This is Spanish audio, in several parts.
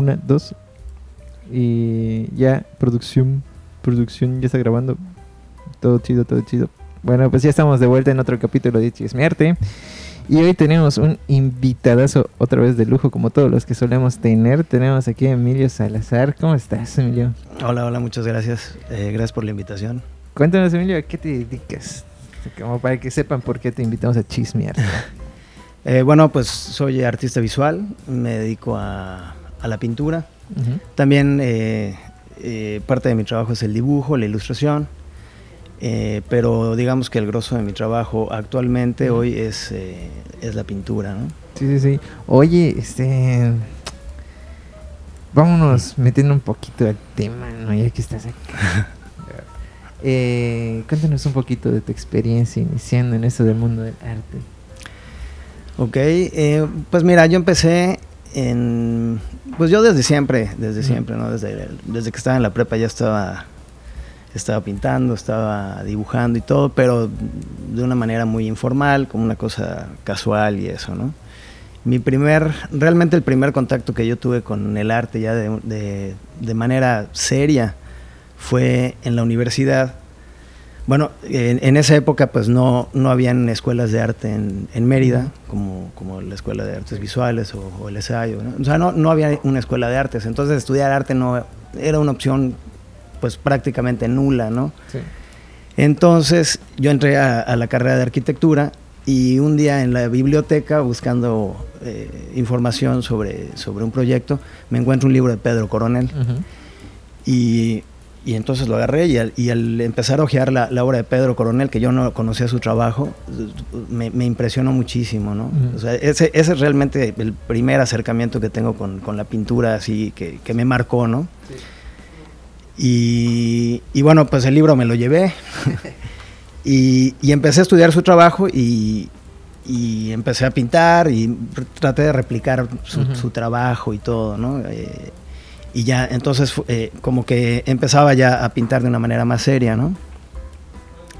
una, dos. Y ya, producción, producción ya está grabando. Todo chido, todo chido. Bueno, pues ya estamos de vuelta en otro capítulo de Chismearte. Y hoy tenemos un invitadazo otra vez de lujo, como todos los que solemos tener. Tenemos aquí a Emilio Salazar. ¿Cómo estás, Emilio? Hola, hola, muchas gracias. Eh, gracias por la invitación. Cuéntanos, Emilio, ¿a qué te dedicas? Como para que sepan por qué te invitamos a chismear. Eh, bueno, pues soy artista visual, me dedico a, a la pintura. También eh, eh, parte de mi trabajo es el dibujo, la ilustración. Eh, pero digamos que el grosso de mi trabajo actualmente hoy es, es la pintura, ¿no? Sí, sí, sí. Oye, este. Vámonos metiendo un poquito al tema, ¿no? Ya que estás eh, cuéntanos un poquito de tu experiencia iniciando en eso del mundo del arte. Ok, eh, pues mira, yo empecé Pues yo desde siempre, desde siempre, ¿no? Desde, desde que estaba en la prepa ya estaba, estaba pintando, estaba dibujando y todo, pero de una manera muy informal, como una cosa casual y eso, ¿no? Mi primer, realmente el primer contacto que yo tuve con el arte ya de- de manera seria fue en la universidad. Bueno, en, en esa época pues no, no habían escuelas de arte en, en Mérida, como, como la Escuela de Artes Visuales o, o el SAIO. ¿no? O sea, no, no había una escuela de artes, entonces estudiar arte no era una opción pues prácticamente nula, ¿no? Sí. Entonces yo entré a, a la carrera de arquitectura y un día en la biblioteca buscando eh, información sobre, sobre un proyecto me encuentro un libro de Pedro Coronel y, y entonces lo agarré y al, y al empezar a ojear la, la obra de Pedro Coronel, que yo no conocía su trabajo, me, me impresionó muchísimo, ¿no? Ujú. O sea, ese, ese es realmente el primer acercamiento que tengo con, con la pintura así, que, que me marcó, ¿no? Y, y bueno, pues el libro me lo llevé y, y empecé a estudiar su trabajo y, y empecé a pintar y traté de replicar su trabajo y todo, ¿no? Eh, y ya, entonces eh, como que empezaba ya a pintar de una manera más seria, ¿no?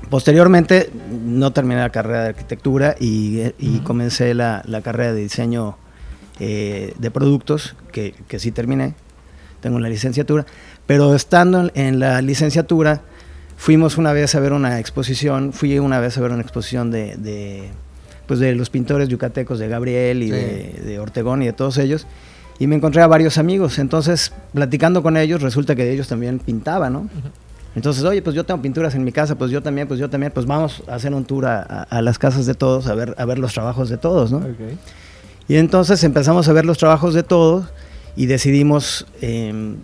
Posteriormente no terminé la carrera de arquitectura y, eh, y Ujú. comencé la, la carrera de diseño eh, de productos, que, que sí terminé, tengo la licenciatura, pero estando en, en la licenciatura fuimos una vez a ver una exposición, fui una vez a ver una exposición de, de, pues de los pintores yucatecos de Gabriel y Sí. de, de Ortegón y de todos ellos, y me encontré a varios amigos, entonces platicando con ellos resulta que ellos también pintaban, ¿no? Entonces, oye, pues yo tengo pinturas en mi casa, pues yo también, pues yo también, pues vamos a hacer un tour a, a- a las casas de todos, a ver, a ver los trabajos de todos, ¿no? Ok. Y entonces empezamos a ver los trabajos de todos y decidimos eh,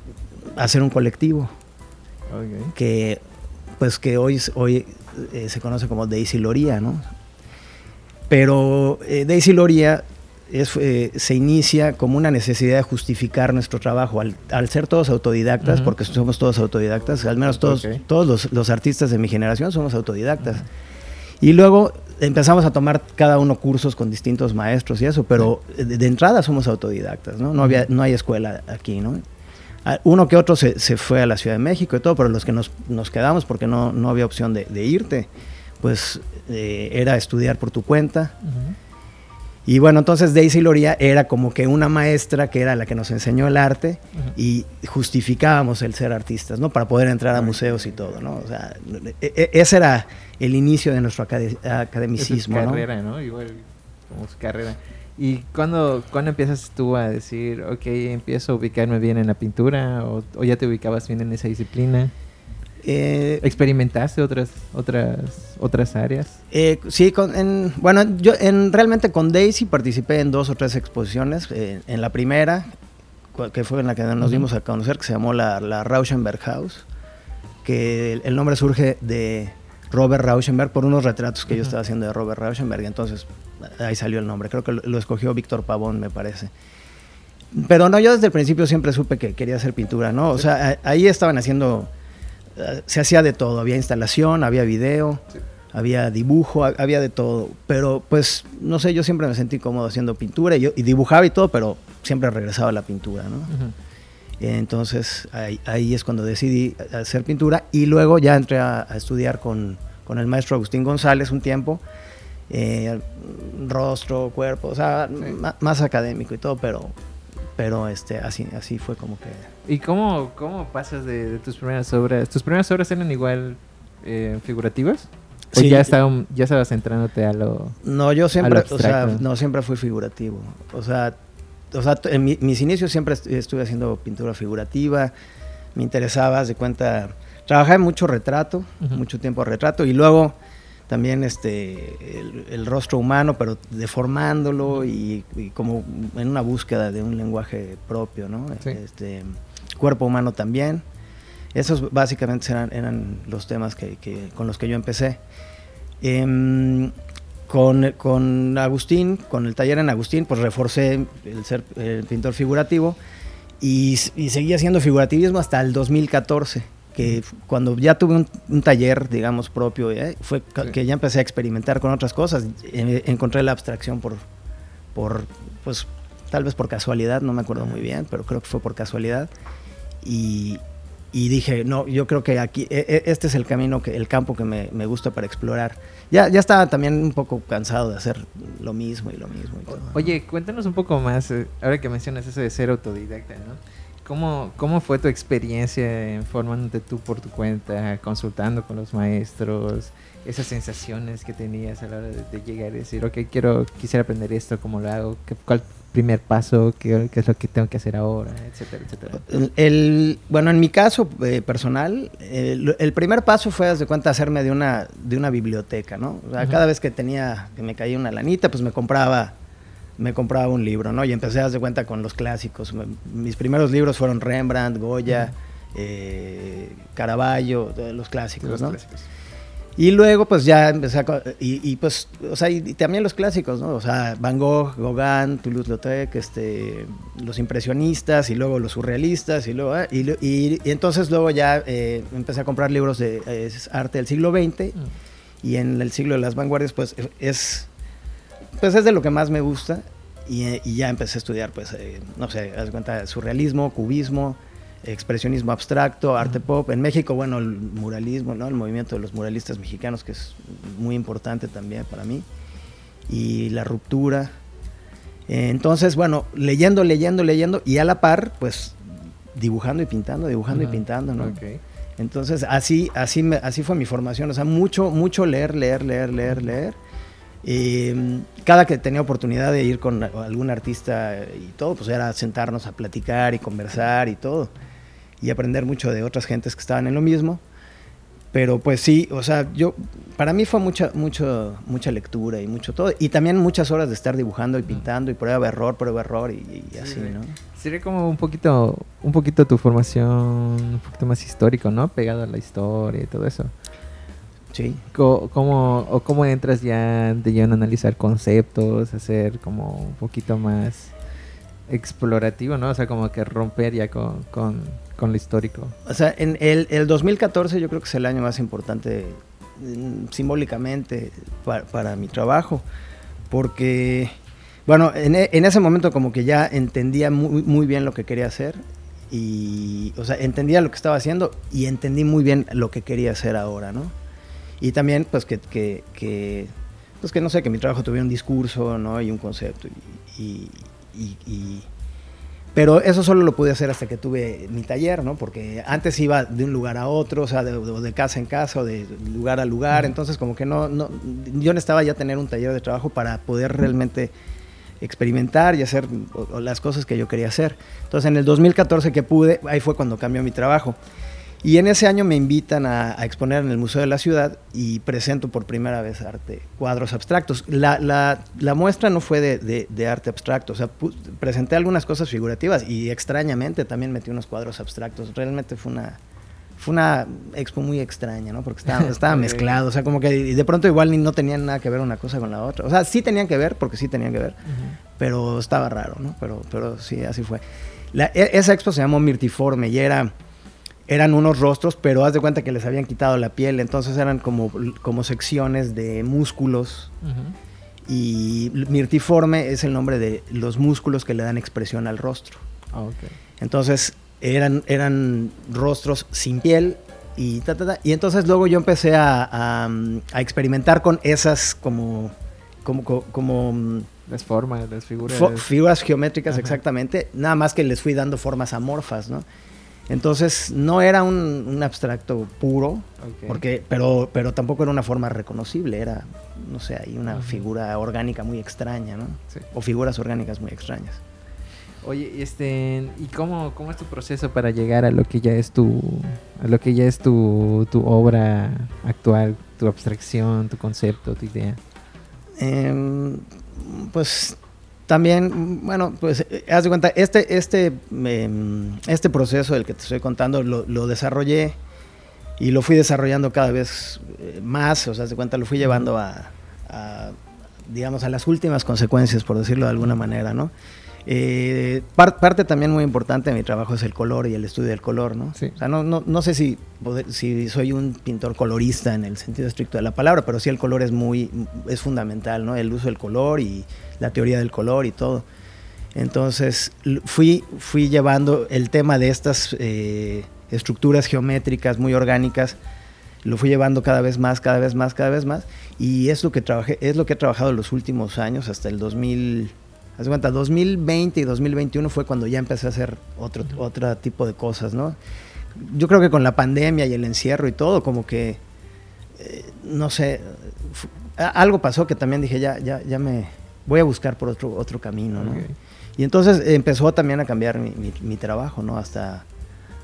hacer un colectivo Ok. que, pues que hoy, hoy eh, se conoce como Daisy Loría, ¿no? Pero eh, Daisy Loría es, eh, se inicia como una necesidad de justificar nuestro trabajo. Al, al ser todos autodidactas, Ujú. porque somos todos autodidactas, al menos todos, Ok. todos los, los artistas de mi generación somos autodidactas. Y luego empezamos a tomar cada uno cursos con distintos maestros y eso, pero de, de entrada somos autodidactas, ¿no? No, había, no hay escuela aquí, ¿no? Ah, Uno que otro se, se fue a la Ciudad de México y todo, pero los que nos, nos quedamos porque no, no había opción de, de irte, pues eh, era estudiar por tu cuenta. Ujú. Y bueno, entonces Daisy Loría era como que una maestra que era la que nos enseñó el arte y justificábamos el ser artistas, ¿no? Para poder entrar a museos y todo, ¿no? O sea, e- e- ese era el inicio de nuestro es academicismo, ¿no? carrera, ¿no? Igual como su carrera. ¿Y cuándo, cuándo empiezas tú a decir, ok, empiezo a ubicarme bien en la pintura? ¿O, o ya te ubicabas bien en esa disciplina? Eh, ¿Experimentaste otras, otras, otras áreas? Eh, sí, con- en- bueno, yo en, realmente con Daisy participé en dos o tres exposiciones. eh, en la primera, que fue en la que nos dimos a conocer, que se llamó la, la Rauschenberg House, que el, el nombre surge de Robert Rauschenberg por unos retratos que yo estaba haciendo de Robert Rauschenberg, entonces ahí salió el nombre. Creo que lo, lo escogió Víctor Pavón, me parece. Pero no, yo desde el principio siempre supe que quería hacer pintura, ¿no? O sea, ahí estaban haciendo, se hacía de todo, había instalación, había video, había dibujo, ha- había de todo. Pero pues, no sé, yo siempre me sentí cómodo haciendo pintura y, yo, y dibujaba y todo, pero siempre regresaba a la pintura, ¿no? Ujú. Entonces ahí, ahí es cuando decidí hacer pintura y luego ya entré a, a estudiar con, con el maestro Agustín González un tiempo. eh, rostro, cuerpo, o sea, Sí. ma- más académico y todo, pero pero este, así, así fue como que... ¿Y cómo, cómo pasas de, tus primeras obras? ¿Tus primeras obras eran igual eh, figurativas? ¿O ya, estaba, ya estabas centrándote a lo No, yo siempre, o sea, no, siempre fui figurativo. O sea, o sea en mis inicios siempre estuve haciendo pintura figurativa, me interesaba, de cuenta, trabajé mucho retrato, mucho tiempo retrato, y luego también este el, rostro humano, pero deformándolo y, como en una búsqueda de un lenguaje propio, ¿no? Este, cuerpo humano también. Esos básicamente eran, eran los temas que, con los que yo empecé. Em, con, con, Agustín, con el taller en Agustín, pues reforcé el ser el pintor figurativo y, y seguí haciendo figurativismo hasta el 2014 que cuando ya tuve un, taller, digamos, propio, ¿eh? fue que ya empecé a experimentar con otras cosas. Eh, encontré la abstracción por, por, pues, tal vez por casualidad, no me acuerdo muy bien, pero creo que fue por casualidad. Y, y dije, no, yo creo que aquí, e, e, este es el camino, que, el campo que me, me, gusta para explorar. Ya, ya estaba también un poco cansado de hacer lo mismo y lo mismo. Oye, cuéntanos un poco más, eh, ahora que mencionas eso de ser autodidacta, ¿no? ¿Cómo, ¿Cómo fue tu experiencia formándote tú por tu cuenta, consultando con los maestros? Esas sensaciones que tenías a la hora de, llegar y decir, ok, quiero, quisiera aprender esto, ¿cómo lo hago? ¿Qué, ¿Cuál primer paso? ¿Qué, ¿Qué, es lo que tengo que hacer ahora? Etcétera, etcétera. El, bueno, en mi caso eh, personal, el, primer paso fue, cuenta, hacerme de una, de una biblioteca, ¿no? O sea, cada vez que tenía, que me caía una lanita, pues me compraba me compraba un libro, ¿no? Y empecé a darse cuenta con los clásicos. Mis primeros libros fueron Rembrandt, Goya, eh, Caravaggio, los clásicos, ¿no? Y luego pues ya empecé a... Y, pues, o sea, y, también los clásicos, ¿no? O sea, Van Gogh, Gauguin, Toulouse-Lautrec, este, los impresionistas y luego los surrealistas y luego... Eh, y, entonces luego ya eh, empecé a comprar libros de arte del siglo XX y en el siglo de las vanguardias pues es pues es de lo que más me gusta y, ya empecé a estudiar, pues, eh, no sé, haz cuenta, surrealismo, cubismo, expresionismo abstracto, arte pop. En México, bueno, el muralismo, ¿no? El movimiento de los muralistas mexicanos, que es muy importante también para mí. Y la ruptura. entonces, bueno, leyendo, leyendo, leyendo, y a la par, pues, dibujando y pintando, dibujando y pintando, ¿no? Entonces, así, así, me, así fue mi formación. O sea, mucho, mucho leer, leer, leer, leer, leer Em, cada que tenía oportunidad de ir con algún artista y todo, pues era sentarnos a platicar y conversar y todo. Y aprender mucho de otras gentes que estaban en lo mismo. Pero pues sí, o sea, yo, para mí fue mucha, mucho, mucha lectura y mucho todo. Y también muchas horas de estar dibujando y pintando y prueba, error, prueba, error y, así, ¿no? Sería como un poquito, un poquito tu formación, un poquito más histórico, ¿no? Pegado a la historia y todo eso. ¿Cómo, o ¿Cómo entras ya de lleno a analizar conceptos, hacer como un poquito más explorativo, ¿no? O sea, como que romper ya con, con, lo histórico. O sea, en el, el, 2014 yo creo que es el año más importante mm, simbólicamente para, mi trabajo, porque, bueno, en, en, ese momento como que ya entendía muy, muy bien lo que quería hacer y, o sea, entendía lo que estaba haciendo y entendí muy bien lo que quería hacer ahora, ¿no? Y también, pues, que, que, que, pues, que no sé, que mi trabajo tuviera un discurso, ¿no? Y un concepto. Y, y, pero eso solo lo pude hacer hasta que tuve mi taller, ¿no? Porque antes iba de un lugar a otro, o sea, de, de casa en casa, o de lugar a lugar. Entonces, como que no, no, yo necesitaba ya tener un taller de trabajo para poder realmente experimentar y hacer las cosas que yo quería hacer. Entonces, en el 2014 que pude, ahí fue cuando cambió mi trabajo. Y en ese año me invitan a, exponer en el Museo de la Ciudad y presento por primera vez arte, cuadros abstractos. La, la, la muestra no fue de, de, arte abstracto, o sea, presenté algunas cosas figurativas y extrañamente también metí unos cuadros abstractos. Realmente fue una, fue una expo muy extraña, ¿no? Porque estaba, estaba mezclado, o sea, como que de pronto igual no tenían nada que ver una cosa con la otra. O sea, sí tenían que ver, porque sí tenían que ver, pero estaba raro, ¿no? Pero, pero sí, así fue. La, e, esa expo se llamó Mirtiforme y era eran unos rostros, pero haz de cuenta que les habían quitado la piel, entonces eran como, como secciones de músculos. Y mirtiforme es el nombre de los músculos que le dan expresión al rostro. Ah, entonces eran, eran rostros sin piel y Y entonces luego yo empecé a, a, experimentar con esas como, como, como, Las formas, las figuras. figuras geométricas, exactamente. Nada más que les fui dando formas amorfas, ¿no? Entonces no era un, abstracto puro, porque, pero, pero tampoco era una forma reconocible, era, no sé, hay una figura orgánica muy extraña, ¿no? O figuras orgánicas muy extrañas. Oye, este, ¿y cómo, cómo es tu proceso para llegar a lo que ya es tu, a lo que ya es tu, tu obra actual, tu abstracción, tu concepto, tu idea? Em, pues también, bueno, pues eh, haz de cuenta, este, este, em, este proceso del que te estoy contando lo, desarrollé y lo fui desarrollando cada vez eh, más, o sea, haz de cuenta, lo fui llevando a, digamos, a las últimas consecuencias, por decirlo de alguna manera, ¿no? Eh, parte también muy importante de mi trabajo es el color y el estudio del color, ¿no? O sea, no, no, no sé si, si soy un pintor colorista en el sentido estricto de la palabra, pero sí el color es muy, es fundamental, ¿no? El uso del color y la teoría del color y todo. Entonces fui, fui llevando el tema de estas eh, estructuras geométricas muy orgánicas, lo fui llevando cada vez más, cada vez más, cada vez más, y es lo que, trabajé, es lo que he trabajado los últimos años, hasta el 2000 Haz cuenta, 2020 y 2021 fue cuando ya empecé a hacer otro, otro tipo de cosas, ¿no? Yo creo que con la pandemia y el encierro y todo, como que, eh, no sé, algo pasó que también dije, ya, ya, ya me voy a buscar por otro, otro camino, ¿no? Y entonces empezó también a cambiar mi, mi, trabajo, ¿no? Hasta,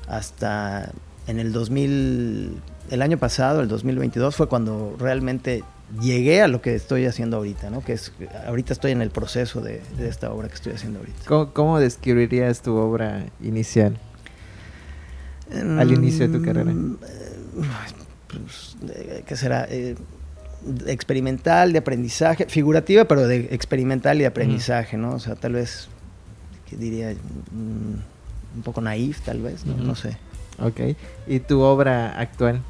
hasta en el 2000, el año pasado, el 2022, fue cuando realmente llegué a lo que estoy haciendo ahorita, ¿no? Que es, ahorita estoy en el proceso de, esta obra que estoy haciendo ahorita. ¿Cómo, describirías tu obra inicial? al inicio de tu carrera. Mm, pues, ¿Qué será? Eh, experimental, de aprendizaje, figurativa, pero de experimental y de aprendizaje, ¿no? O sea, tal vez, ¿qué diría? Mm, un poco naif, tal vez, ¿no? no sé. Ok. ¿Y tu obra actual?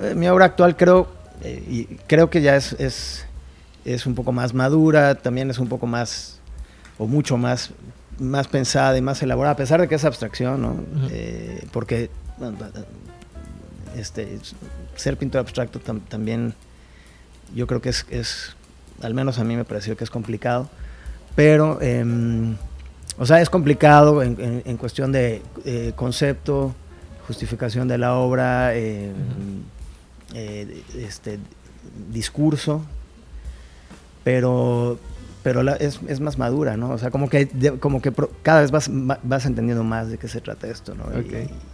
Eh, mi obra actual creo eh, y creo que ya es, es, es, un poco más madura, también es un poco más, o mucho más, más pensada y más elaborada, a pesar de que es abstracción, ¿no? Eh, porque este, ser pintor abstracto también yo creo que es, es, al menos a mí me pareció que es complicado, pero, em, o sea, es complicado en, en, cuestión de eh, concepto, justificación de la obra, eh, eh, este, discurso, pero, pero es, es, más madura, ¿no? O sea, como que, como que cada vez vas, vas entendiendo más de qué se trata esto, ¿no?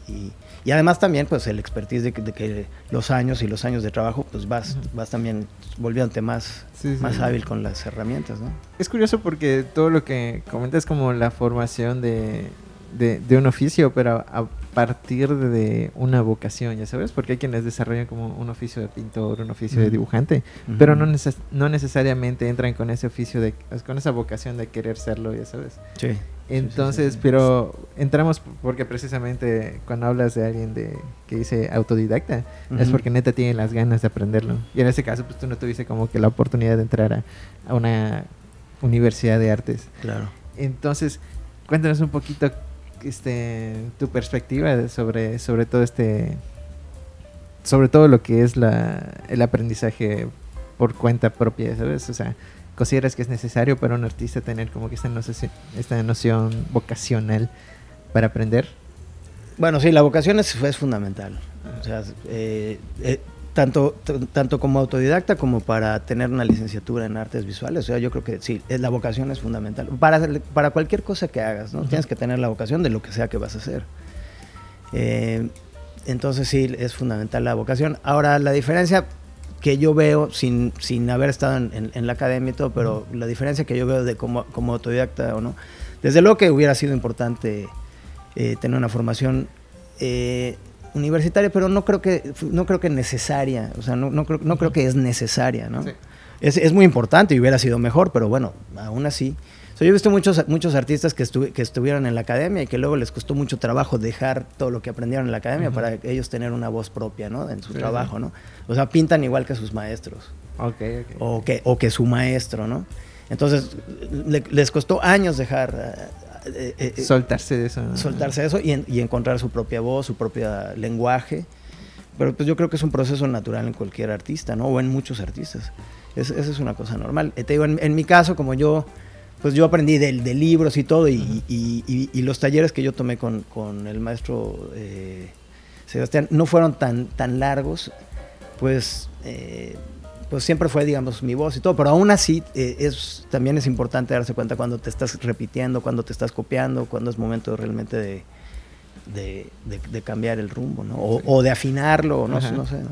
Y, y, además también, pues, el expertise de que, de que, los años y los años de trabajo, pues vas, vas también volviéndote más, más hábil con las herramientas, ¿no? Es curioso porque todo lo que comentas es como la formación de, de, de un oficio, pero a, partir de una vocación, ya sabes, porque hay quienes desarrollan como un oficio de pintor, un oficio de dibujante, pero no, no necesariamente entran con ese oficio, de, con esa vocación de querer serlo, ya sabes. Sí. Entonces, pero entramos porque precisamente cuando hablas de alguien de que dice autodidacta, es porque neta tiene las ganas de aprenderlo. Y en ese caso, pues tú no tuviste como que la oportunidad de entrar a, a una universidad de artes. Claro. Entonces, cuéntanos un poquito este, tu perspectiva sobre, sobre todo este, sobre todo lo que es la, el aprendizaje por cuenta propia, ¿sabes? O sea, consideras que es necesario para un artista tener como que esta noción, esta noción vocacional para aprender? Bueno, sí, la vocación es, es fundamental. O sea, eh, eh, tanto, tanto como autodidacta como para tener una licenciatura en artes visuales. O sea, yo creo que sí, la vocación es fundamental. Para, para cualquier cosa que hagas, ¿no? Tienes que tener la vocación de lo que sea que vas a hacer. Eh, entonces sí, es fundamental la vocación. Ahora, la diferencia que yo veo, sin, sin haber estado en, la academia y todo, pero la diferencia que yo veo de como, como autodidacta o no, desde luego que hubiera sido importante eh, tener una formación eh, universitaria, pero no creo que, no creo que necesaria, o sea, no, no, creo, no creo que es necesaria, ¿no? Es, es, muy importante y hubiera sido mejor, pero bueno, aún así. yo he visto muchos, muchos artistas que, estuve que estuvieron en la academia y que luego les costó mucho trabajo dejar todo lo que aprendieron en la academia para ellos tener una voz propia, ¿no? En su trabajo, ¿no? O sea, pintan igual que sus maestros. Okay, O, que, o que su maestro, ¿no? Entonces, les costó años dejar eh, eh, soltarse de eso. Soltarse de eso y, encontrar su propia voz, su propio lenguaje. pero pues yo creo que es un proceso natural en cualquier artista, ¿no? O en muchos artistas. esa es una cosa normal. Eh, te digo, en, mi caso, como yo, pues yo aprendí de, libros y todo, y, los talleres que yo tomé con, con el maestro eh, Sebastián no fueron tan, tan largos, pues... Eh, pues siempre fue, digamos, mi voz y todo, pero aún así es, también es importante darse cuenta cuando te estás repitiendo, cuando te estás copiando, cuando es momento realmente de, de, cambiar el rumbo, ¿no? O, de afinarlo, no, no sé, ¿no?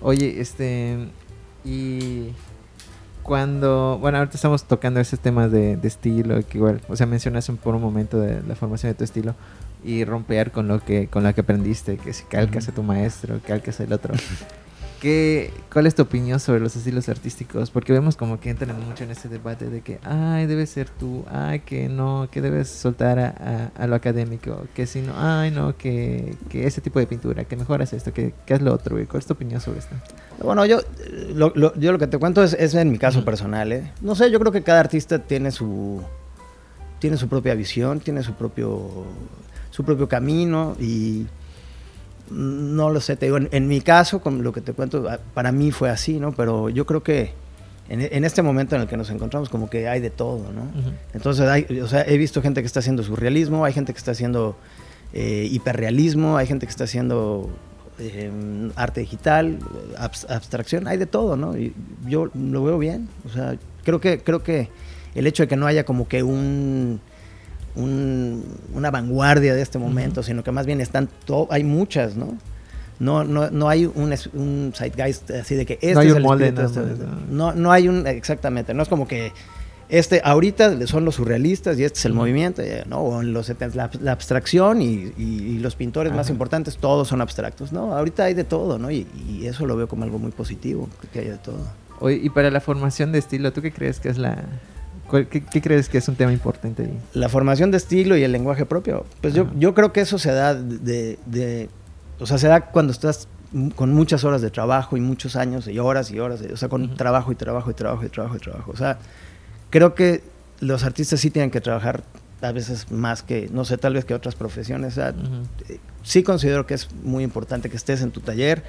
Oye, este, y cuando, bueno, ahorita estamos tocando ese tema de, estilo, que igual, o sea, mencionas por un momento de la formación de tu estilo y romper con lo que, con lo que aprendiste, que si calcas a tu maestro, calcas al otro. ¿Qué, ¿Cuál es tu opinión sobre los estilos artísticos? Porque vemos como que entran mucho en ese debate de que, ay, debes ser tú, ay, que no, que debes soltar a, lo académico, que si no, ay, no, que, que ese tipo de pintura, que mejoras esto, que, que es lo otro. ¿Cuál es tu opinión sobre esto? Bueno, yo lo, yo lo que te cuento es, es en mi caso personal. ¿eh? No sé, yo creo que cada artista tiene su, tiene su propia visión, tiene su propio, su propio camino y no lo sé, te digo, en, mi caso, con lo que te cuento, ah, para mí fue así, ¿no? Pero yo creo que en, este momento en el que nos encontramos, como que hay de todo, ¿no? Entonces, hay, o sea, he visto gente que está haciendo surrealismo, hay gente que está haciendo eh, hiperrealismo, hay gente que está haciendo em, arte digital, abstracción, hay de todo, ¿no? Y yo lo veo bien, o sea, creo que, creo que el hecho de que no haya como que un una vanguardia de este momento, sino que más bien están, hay muchas, ¿no? No, no, no hay un, un zeitgeist así de que este no hay es un molde, este, no, no hay un, exactamente, no es como que este, ahorita son los surrealistas y este es el movimiento, ¿no? O en los la, la abstracción y, los pintores más importantes, todos son abstractos, ¿no? Ahorita hay de todo, ¿no? Y, y, eso lo veo como algo muy positivo, que haya de todo. Oye, y para la formación de estilo, ¿tú qué crees que es la, ¿Qué, crees que es un tema importante ahí? La formación de estilo y el lenguaje propio. Pues yo, yo creo que eso se da de, O sea, se da cuando estás con muchas horas de trabajo y muchos años y horas y horas, o sea, con trabajo y trabajo y trabajo y trabajo y trabajo. O sea, creo que los artistas sí tienen que trabajar a veces más que, no sé, tal vez que otras profesiones. O sea, eh, sí considero que es muy importante que estés en tu taller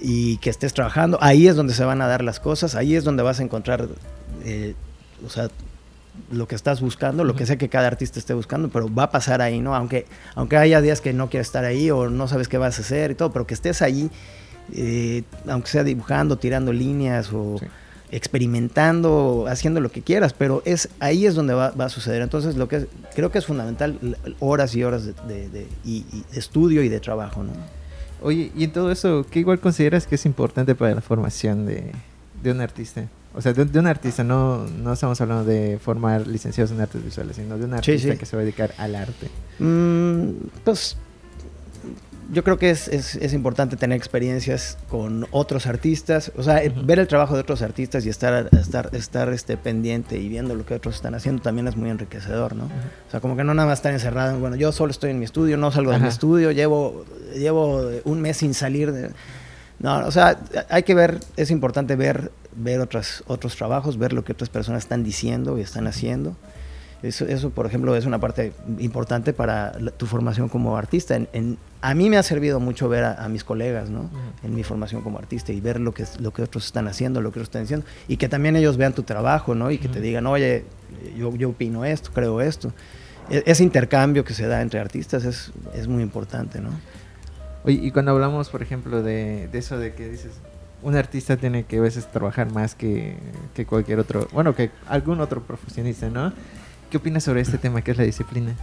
y que estés trabajando. Ahí es donde se van a dar las cosas, ahí es donde vas a encontrar eh, o sea, lo que estás buscando, lo que sea que cada artista esté buscando, pero va a pasar ahí, ¿no? Aunque, aunque haya días que no quieras estar ahí o no sabes qué vas a hacer y todo, pero que estés ahí, eh, aunque sea dibujando, tirando líneas o experimentando, haciendo lo que quieras, pero es ahí es donde va, a suceder. Entonces, lo que creo que es fundamental, horas y horas de, estudio y de trabajo, ¿no? Oye, y en todo eso, ¿qué igual consideras que es importante para la formación de, de un artista? O sea, de, un artista, no, no estamos hablando de formar licenciados en artes visuales, sino de un artista que se va a dedicar al arte. Mm, pues yo creo que es, es, importante tener experiencias con otros artistas, o sea, ver el trabajo de otros artistas y estar, estar, estar este, pendiente y viendo lo que otros están haciendo también es muy enriquecedor, ¿no? O sea, como que no nada más estar encerrado, bueno, yo solo estoy en mi estudio, no salgo de mi estudio, llevo, llevo un mes sin salir de no, o sea, hay que ver, es importante ver, ver otras, otros trabajos, ver lo que otras personas están diciendo y están haciendo. Eso, eso por ejemplo, es una parte importante para tu formación como artista. En, a mí me ha servido mucho ver a, mis colegas, ¿no? En mi formación como artista y ver lo que, lo que otros están haciendo, lo que otros están diciendo. Y que también ellos vean tu trabajo, ¿no? Y que te digan, oye, yo, yo opino esto, creo esto. E, ese intercambio que se da entre artistas es, es muy importante, ¿no? Oye, y cuando hablamos, por ejemplo, de, eso de que dices, un artista tiene que a veces trabajar más que, cualquier otro, bueno, que algún otro profesionista, ¿no? ¿Qué opinas sobre este tema que es la disciplina?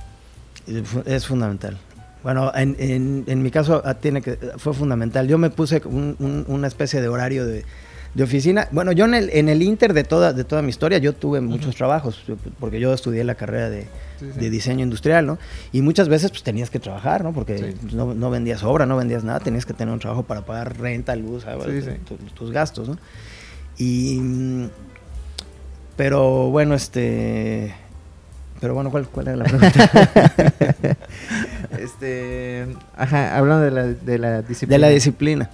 Es fundamental. Bueno, en, en, mi caso ah, tiene que, fue fundamental. Yo me puse una especie de horario de, de oficina. Bueno, yo en el, en el Inter de toda, de toda mi historia, yo tuve muchos trabajos, porque yo estudié la carrera de, diseño industrial, ¿no? Y muchas veces pues tenías que trabajar, ¿no? Porque no, no, vendías obra, no vendías nada, tenías que tener un trabajo para pagar renta, luz, tus gastos, ¿no? Y... Pero bueno, este... Pero bueno, ¿cuál, cuál era la pregunta? este, ajá, hablando de la, de la disciplina. De la disciplina.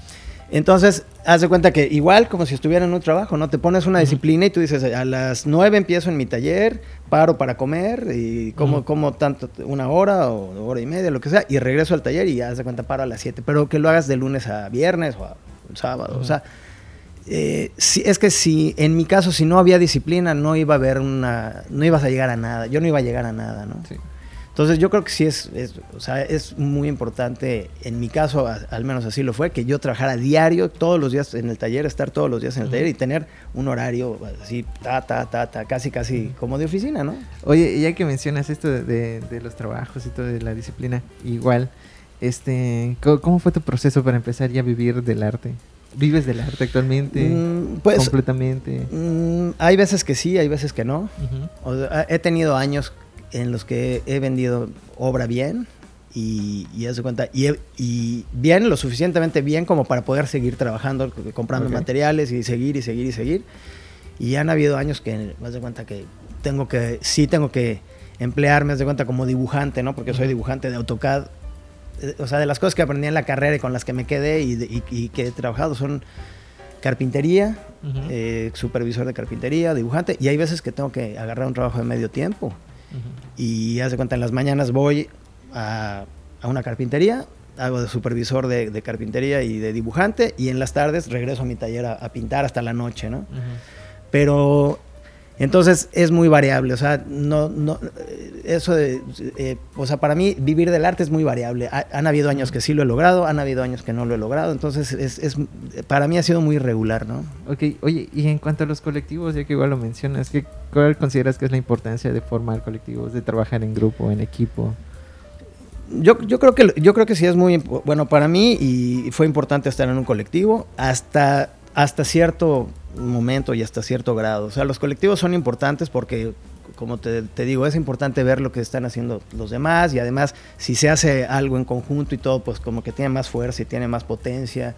Entonces, haz de cuenta que igual como si estuviera en un trabajo, ¿no? Te pones una disciplina y tú dices, a las nueve empiezo en mi taller, paro para comer y como, como tanto, una hora o hora y media, lo que sea, y regreso al taller y haz de cuenta paro a las siete, pero que lo hagas de lunes a viernes o a sábado, o sea, eh, si, es que si, en mi caso, si no había disciplina, no iba a haber una, no ibas a llegar a nada, yo no iba a llegar a nada, ¿no? Sí. Entonces yo creo que sí es, o sea, es muy importante, en mi caso al menos así lo fue, que yo trabajara diario, todos los días en el taller, estar todos los días en el taller y tener un horario así, ta, ta, ta, ta, casi, casi como de oficina, ¿no? Oye, ya que mencionas esto de, los trabajos y todo de la disciplina, igual, este, ¿cómo, fue tu proceso para empezar ya a vivir del arte? ¿Vives del arte actualmente? Mm, pues, completamente. Mm, hay veces que sí, hay veces que no. he tenido años en los que he vendido obra bien y, y de cuenta, y, y, bien, lo suficientemente bien como para poder seguir trabajando, comprando materiales y seguir y seguir y seguir. Y han habido años que, me de cuenta que tengo que, sí tengo que emplearme, de cuenta, como dibujante, ¿no? Porque soy dibujante de AutoCAD. Eh, o sea, de las cosas que aprendí en la carrera y con las que me quedé y, y, que he trabajado son carpintería, eh, supervisor de carpintería, dibujante, y hay veces que tengo que agarrar un trabajo de medio tiempo. Y hace cuenta, en las mañanas voy a, una carpintería, hago de supervisor de, carpintería y de dibujante, y en las tardes regreso a mi taller a, pintar hasta la noche, ¿no? Pero entonces es muy variable, o sea, no, no, eso de, eh, o sea, para mí vivir del arte es muy variable. han habido años que sí lo he logrado, han habido años que no lo he logrado, entonces es, es, para mí ha sido muy irregular, ¿no? Ok, oye, y en cuanto a los colectivos, ya que igual lo mencionas, ¿qué, ¿cuál consideras que es la importancia de formar colectivos, de trabajar en grupo, en equipo? Yo, yo, creo que, yo creo que sí es muy, bueno, para mí y fue importante estar en un colectivo hasta, hasta cierto momento y hasta cierto grado. O sea, los colectivos son importantes porque, como te, digo, es importante ver lo que están haciendo los demás y además si se hace algo en conjunto y todo, pues como que tiene más fuerza y tiene más potencia.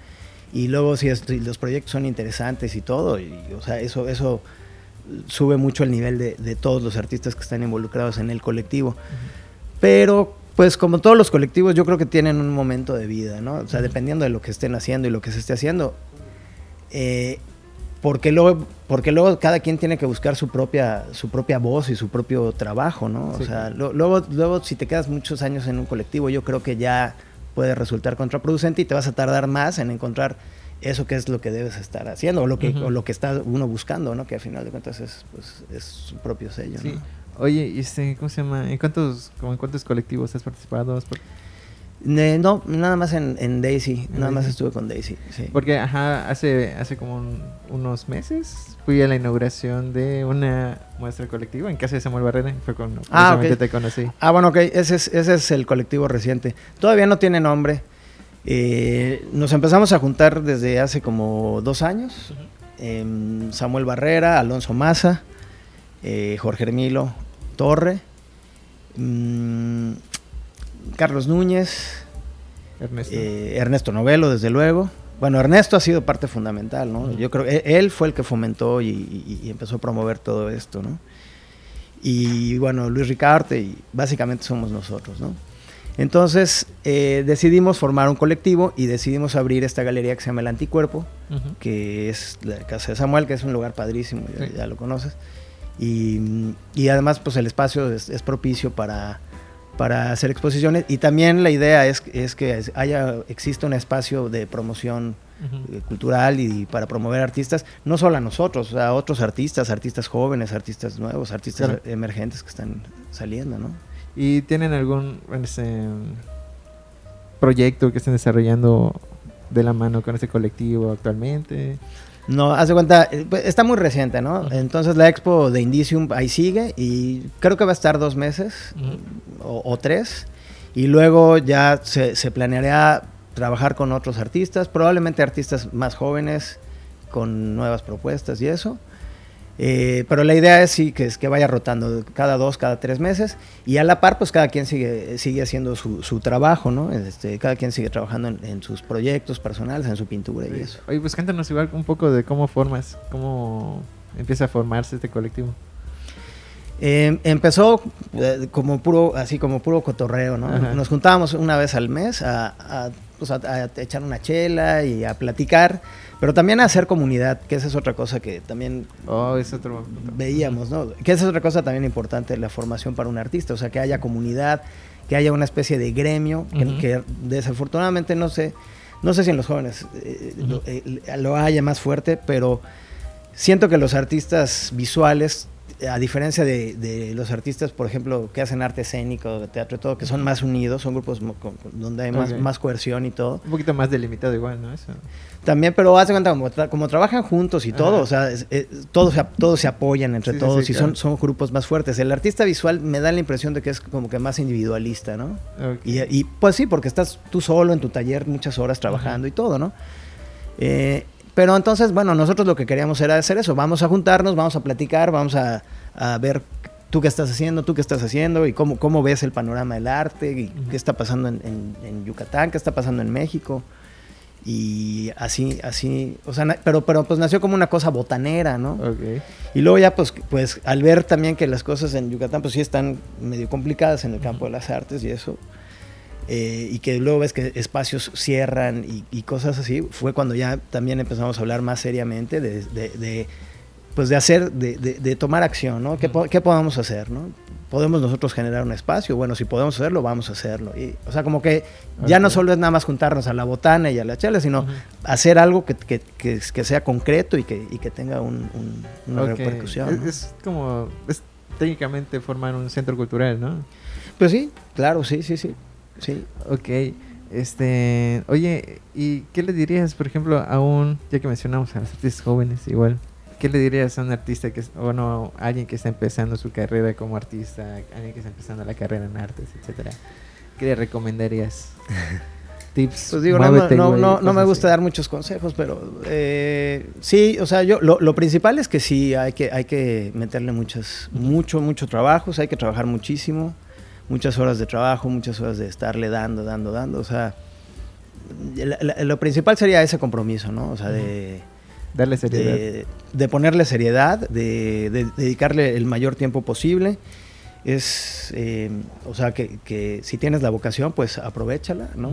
Y luego si, los proyectos son interesantes y todo, y, o sea, eso, eso sube mucho el nivel de, todos los artistas que están involucrados en el colectivo. Pero pues como todos los colectivos, yo creo que tienen un momento de vida, ¿no? O sea, dependiendo de lo que estén haciendo y lo que se esté haciendo. Eh, porque luego, porque luego cada quien tiene que buscar su propia, su propia voz y su propio trabajo, ¿no? o sea, luego, luego si te quedas muchos años en un colectivo, yo creo que ya puede resultar contraproducente y te vas a tardar más en encontrar eso que es lo que debes estar haciendo o lo que, o lo que está uno buscando, ¿no? Que al final de cuentas es, pues, es su propio sello, ¿no? Oye, este, ¿cómo se llama? ¿En cuántos, como en cuántos colectivos has participado? No, nada más en, Daisy, nada más estuve con Daisy, sí. Porque, ajá, hace, hace como unos meses fui a la inauguración de una muestra colectiva en casa de Samuel Barrera, fue con ah, te conocí. Ah, bueno, ok, ese es, ese es el colectivo reciente. Todavía no tiene nombre. Eh, nos empezamos a juntar desde hace como dos años. Em, Samuel Barrera, Alonso Maza, eh, Jorge Hermilo Torre. Mm, Carlos Núñez, Ernesto. Eh, Ernesto Novelo, desde luego. Bueno, Ernesto ha sido parte fundamental, ¿no? Yo creo que él fue el que fomentó y, empezó a promover todo esto, ¿no? Y bueno, Luis Ricarte y básicamente somos nosotros, ¿no? Entonces eh, decidimos formar un colectivo y decidimos abrir esta galería que se llama El Anticuerpo, que es la casa de Samuel, que es un lugar padrísimo, ya, lo conoces. Y, además, pues el espacio es propicio para para hacer exposiciones y también la idea es, es que haya exista un espacio de promoción eh, cultural y para promover artistas, no solo a nosotros, a otros artistas, artistas jóvenes, artistas nuevos, artistas emergentes que están saliendo, ¿no? ¿Y tienen algún proyecto que estén desarrollando de la mano con este colectivo actualmente? No, hace cuenta, eh, pues, está muy reciente, ¿no? Entonces la expo de Indicium ahí sigue y creo que va a estar dos meses o, tres. Y luego ya se, se planearía trabajar con otros artistas, probablemente artistas más jóvenes, con nuevas propuestas y eso. Eh, pero la idea es sí que, es que vaya rotando cada dos, cada tres meses y a la par pues cada quien sigue, sigue haciendo su, su trabajo, ¿no? Este, cada quien sigue trabajando en, sus proyectos personales, en su pintura y eso. Oye, pues cuéntanos igual un poco de cómo formas, cómo empieza a formarse este colectivo. Eh, empezó eh, como puro, así como puro cotorreo, ¿no? Ajá. Nos juntábamos una vez al mes a, a, pues, a- a echar una chela y a platicar, pero también a hacer comunidad, que esa es otra cosa que también Oh, es otro. veíamos, ¿no? Que esa es otra cosa también importante, la formación para un artista, o sea, que haya comunidad, que haya una especie de gremio, que, desafortunadamente no sé, no sé si en los jóvenes eh, lo, eh, lo haya más fuerte, pero siento que los artistas visuales, a diferencia de, de los artistas, por ejemplo, que hacen arte escénico, teatro y todo, que son más unidos, son grupos donde hay más, más coerción y todo. Un poquito más delimitado igual, ¿no? Eso. También, pero haz de cuenta, como, tra- como trabajan juntos y todo, Ajá. o sea, es- es- todos, todos se apoyan entre Sí, todos sí, y claro. son, son grupos más fuertes. El artista visual me da la impresión de que es como que más individualista, ¿no? Y, y, pues sí, porque estás tú solo en tu taller muchas horas trabajando y todo, ¿no? Eh, pero entonces, bueno, nosotros lo que queríamos era hacer eso, vamos a juntarnos, vamos a platicar, vamos a, a ver tú qué estás haciendo, tú qué estás haciendo y cómo, cómo ves el panorama del arte y qué está pasando en, en- en Yucatán, qué está pasando en México. Y así, así, o sea, pero, pero pues nació como una cosa botanera, ¿no? Ok. Y luego ya, pues, pues al ver también que las cosas en Yucatán, pues sí están medio complicadas en el campo de las artes y eso, eh, y que luego ves que espacios cierran y, y cosas así, fue cuando ya también empezamos a hablar más seriamente de, de- de, pues de hacer, de, de- tomar acción, ¿no? ¿Qué, qué podemos hacer, no? ¿Podemos nosotros generar un espacio? Bueno, si podemos hacerlo, vamos a hacerlo. Y, o sea, como que ya no solo es nada más juntarnos a la botana y a la chela, sino hacer algo que, que- que- que sea concreto y que, y que tenga un- un- una repercusión. Es, ¿no? es como. Es técnicamente formar un centro cultural, ¿no? Pues sí, claro, sí, sí, sí. Sí. Ok. Este. Oye, ¿y qué le dirías, por ejemplo, a un. Ya que mencionamos a los artistas jóvenes, igual. ¿Qué le dirías a un artista que es, o no, a alguien que está empezando su carrera como artista, alguien que está empezando la carrera en artes, etcétera? ¿Qué le recomendarías? Tips. Pues digo, no, no, no, me gusta así. dar muchos consejos, pero eh, sí, o sea, yo lo, lo principal es que sí hay que, hay que meterle muchas, mucho, mucho trabajo, o sea, hay que trabajar muchísimo, muchas horas de trabajo, muchas horas de estarle dando, dando, dando, o sea, la- la- lo principal sería ese compromiso, ¿no? O sea, de, Darle seriedad. de, de ponerle seriedad, de, de dedicarle el mayor tiempo posible. Es, eh, o sea, que, que si tienes la vocación, pues aprovechala, ¿no?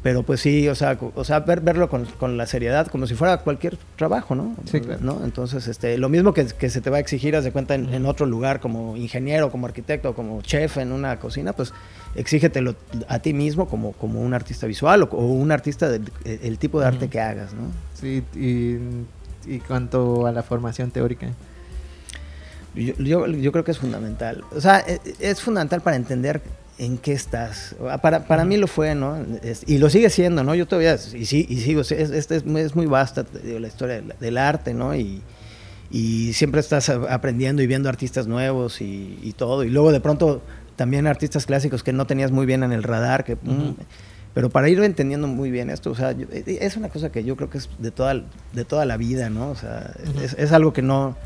Pero pues sí, o sea, o sea ver- verlo con, con la seriedad, como si fuera cualquier trabajo, ¿no? Sí, claro. ¿No? Entonces, este, lo mismo que, que se te va a exigir, haz de cuenta, en, en otro lugar, como ingeniero, como arquitecto, como chef en una cocina, pues exígetelo a ti mismo como, como un artista visual o, o un artista del el, tipo de arte Ujú. que hagas, ¿no? Sí, y, y cuanto a la formación teórica. Yo, yo, yo creo que es fundamental. O sea, e- es, fundamental para entender en qué estás. Para, para mí lo fue, ¿no? Es- y lo sigue siendo, ¿no? Yo todavía, y, sí, y sigo, es, es, es muy- vasta digo, la historia del, del arte, ¿no? Y, y siempre estás aprendiendo y viendo artistas nuevos y, y todo. Y luego de pronto también artistas clásicos que no tenías muy bien en el radar, que... mm, pero para ir entendiendo muy bien esto, o sea, yo- e- es una cosa que yo creo que es de toda, de toda la vida, ¿no? O sea, es algo que no,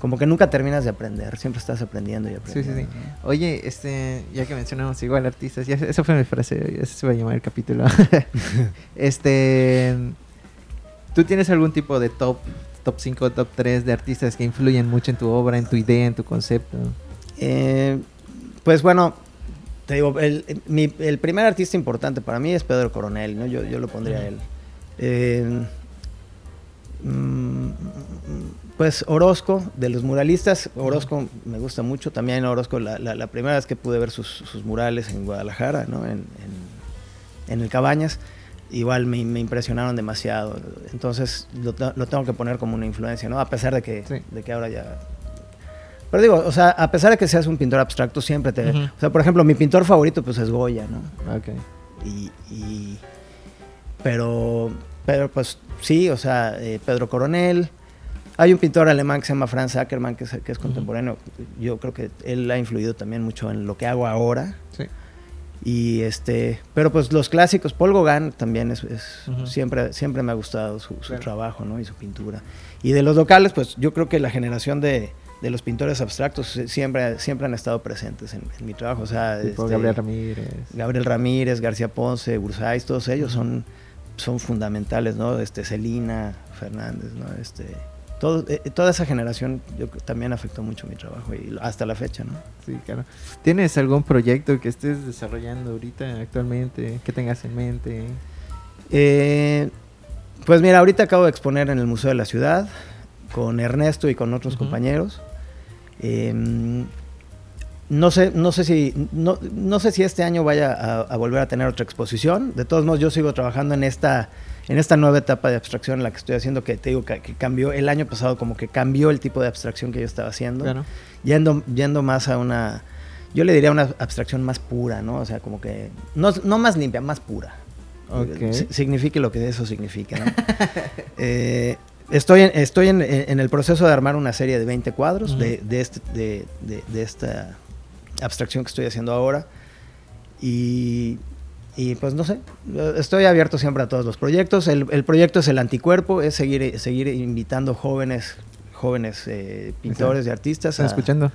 como que nunca terminas de aprender, siempre estás aprendiendo y Sí, aprendiendo. sí, sí. Oye, este, ya que mencionamos igual artistas, ya, esa fue mi frase, ese se va a llamar el capítulo. este, ¿tú tienes algún tipo de top, top 5, top 3 de artistas que influyen mucho en tu obra, en tu idea, en tu concepto? Eh, pues bueno, te digo, el, el- mi- el primer artista importante para mí es Pedro Coronel, ¿no? Yo, yo lo pondría a él. Eh, mm, pues Orozco, de los muralistas, Orozco me gusta mucho. También Orozco, la, la- la primera vez que pude ver sus, sus murales en Guadalajara, ¿no? en, en- en el Cabañas, igual me, me impresionaron demasiado. Entonces lo, te- lo tengo que poner como una influencia, ¿no? A pesar de que, Sí. de que ahora ya pero digo, o sea, a pesar de que seas un pintor abstracto, siempre te... O sea, por ejemplo, mi pintor favorito pues es Goya, ¿no? Ok. Y... y- pero, pero pues sí, o sea, eh, Pedro Coronel. Hay un pintor alemán que se llama Franz Ackermann, que es, que es Ujú. contemporáneo. Yo creo que él ha influido también mucho en lo que hago ahora. Sí. Y este, pero pues los clásicos, Paul Gauguin también es, siempre, siempre me ha gustado su, su Claro. trabajo, ¿no? Y su pintura. Y de los locales, pues yo creo que la generación de, de los pintores abstractos siempre, siempre han estado presentes en, en mi trabajo. O sea, este, Gabriel Ramírez. Gabriel Ramírez, García Ponce, Bursáis, todos ellos son, son fundamentales, ¿no? Este, Celina Fernández, ¿no? Este, todo, eh, toda esa generación yo también afectó mucho mi trabajo y hasta la fecha, ¿no? Sí, claro. ¿Tienes algún proyecto que estés desarrollando ahorita, actualmente, que tengas en mente? Eh, pues mira, ahorita acabo de exponer en el Museo de la Ciudad con Ernesto y con otros compañeros. Eh, no sé, no sé si, no, no sé si este año vaya a, a volver a tener otra exposición. De todos modos, yo sigo trabajando en esta, en esta nueva etapa de abstracción en la que estoy haciendo, que te digo que, que cambió el año pasado, como que cambió el tipo de abstracción que yo estaba haciendo, Claro. yendo, yendo más a una, yo le diría una abstracción más pura, ¿no? O sea, como que no, no más limpia, más pura. Ok. Si- Signifique lo que eso significa, ¿no? Eh, estoy en, estoy en, en el proceso de armar una serie de 20 cuadros Ujú. de, de, este- de- de esta abstracción que estoy haciendo ahora. Y, y, pues no sé, estoy abierto siempre a todos los proyectos. El, el proyecto es el anticuerpo, es seguir, seguir invitando jóvenes jóvenes eh, pintores y artistas ¿Están a, escuchando?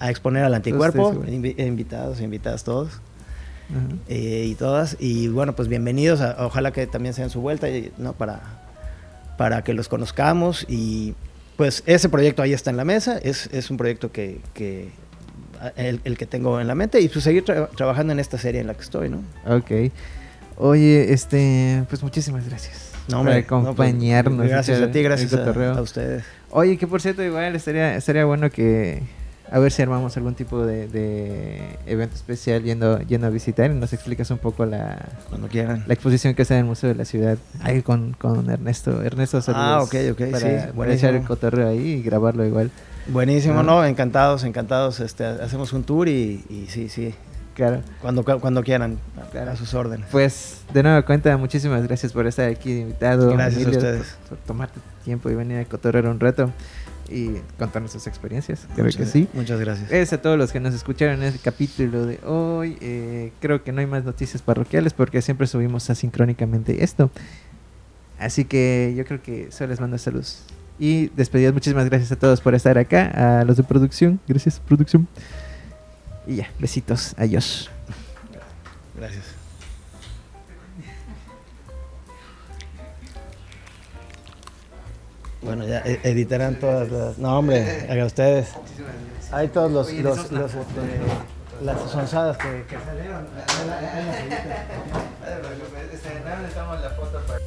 a exponer al anticuerpo, invitados e invitadas todos eh, y todas. Y bueno, pues bienvenidos. a- ojalá que también sean su vuelta, y, ¿no? Para, para que los conozcamos. Y pues ese proyecto ahí está en la mesa. Es, es un proyecto que, el, el que tengo en la mente. Y pues seguir tra- trabajando en esta serie en la que estoy, ¿no? Ok. Oye, este, pues muchísimas gracias No, por no, pues, acompañarnos. gracias a ti, gracias a, a ustedes. Oye, que por cierto, igual estaría, estaría bueno que a ver si armamos algún tipo de, de evento especial yendo, yendo a visitar y nos explicas un poco la, Cuando quieran. la exposición que está en el Museo de la Ciudad. Ahí con, con Ernesto. Ernesto, saludos. Ah, ok, ok, para, sí, para echar el cotorreo ahí y grabarlo igual. Buenísimo, Ah. ¿no? Encantados, encantados. Este, hacemos un tour y, y sí, sí. Claro. Cuando, cuando quieran, a- Claro. a sus órdenes. Pues, de nueva cuenta, muchísimas gracias por estar aquí invitado. Gracias a ustedes. Por, por tomarte tiempo y venir a cotorrear un rato y contarnos sus experiencias. Creo que Muchas- sí. Muchas gracias. Gracias a todos los que nos escucharon en el capítulo de hoy. Eh, creo que no hay más noticias parroquiales porque siempre subimos asincrónicamente esto. Así que yo creo que solo les mando saludos. Y despedidas, muchísimas gracias a todos por estar acá. A los de producción, gracias, producción. Y ya, besitos, adiós. Gracias. Bueno, ya e- editarán todas las... No, hombre, a ustedes. Hay todos los... Los, los, este, las sonzadas que, que salieron. Necesitamos la foto para...